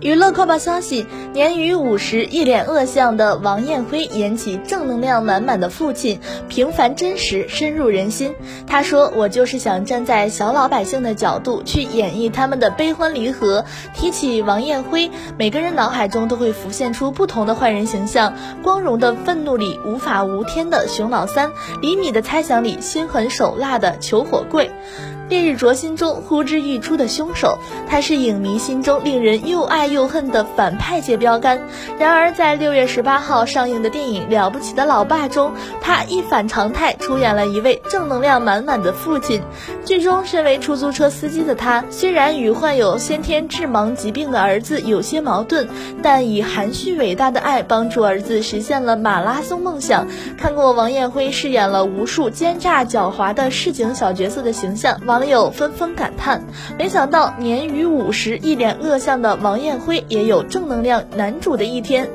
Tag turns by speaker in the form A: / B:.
A: 娱乐快报消息：年逾五十、一脸恶相的王艳辉演起正能量满满的父亲，平凡真实，深入人心。他说：“我就是想站在小老百姓的角度去演绎他们的悲欢离合。”提起王艳辉，每个人脑海中都会浮现出不同的坏人形象：光荣的愤怒里无法无天的熊老三，李米的猜想里心狠手辣的裘火贵。烈日灼心中呼之欲出的凶手，他是影迷心中令人又爱又恨的反派界标杆。然而，在六月十八号上映的电影《了不起的老爸》中，他一反常态出演了一位正能量满满的父亲。剧中，身为出租车司机的他，虽然与患有先天致盲疾病的儿子有些矛盾，但以含蓄伟大的爱帮助儿子实现了马拉松梦想。看过王艳辉饰演了无数奸诈狡猾的市井小角色的形象，网友纷纷感叹：“没想到年逾五十、一脸恶相的王艳辉也有正能量男主的一天。”